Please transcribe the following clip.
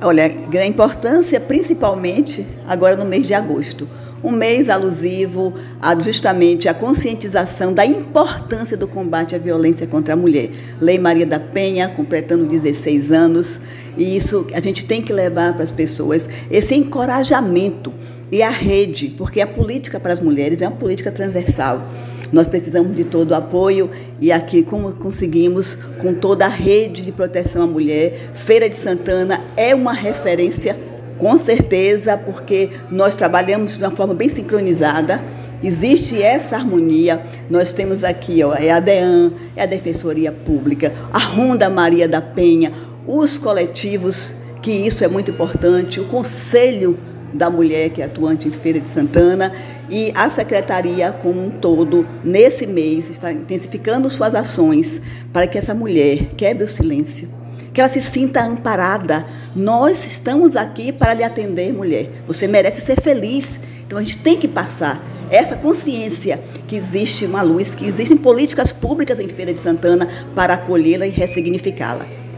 Olha, a importância principalmente agora no mês de agosto. Um mês alusivo a justamente a conscientização da importância do combate à violência contra a mulher. Lei Maria da Penha, completando 16 anos, e isso a gente tem que levar para as pessoas esse encorajamento e a rede, porque a política para as mulheres é uma política transversal. Nós precisamos de todo o apoio e aqui, como conseguimos, com toda a rede de proteção à mulher, Feira de Santana é uma referência, com certeza, porque nós trabalhamos de uma forma bem sincronizada. Existe essa harmonia. Nós temos aqui, ó, é a DEAN, é a Defensoria Pública, a Ronda Maria da Penha, os coletivos, que isso é muito importante, o Conselho da Mulher, que é atuante em Feira de Santana, e a Secretaria como um todo, nesse mês, está intensificando suas ações para que essa mulher quebre o silêncio, que ela se sinta amparada. Nós estamos aqui para lhe atender, mulher. Você merece ser feliz. Então a gente tem que passar essa consciência que existe uma luz, que existem políticas públicas em Feira de Santana para acolhê-la e ressignificá-la.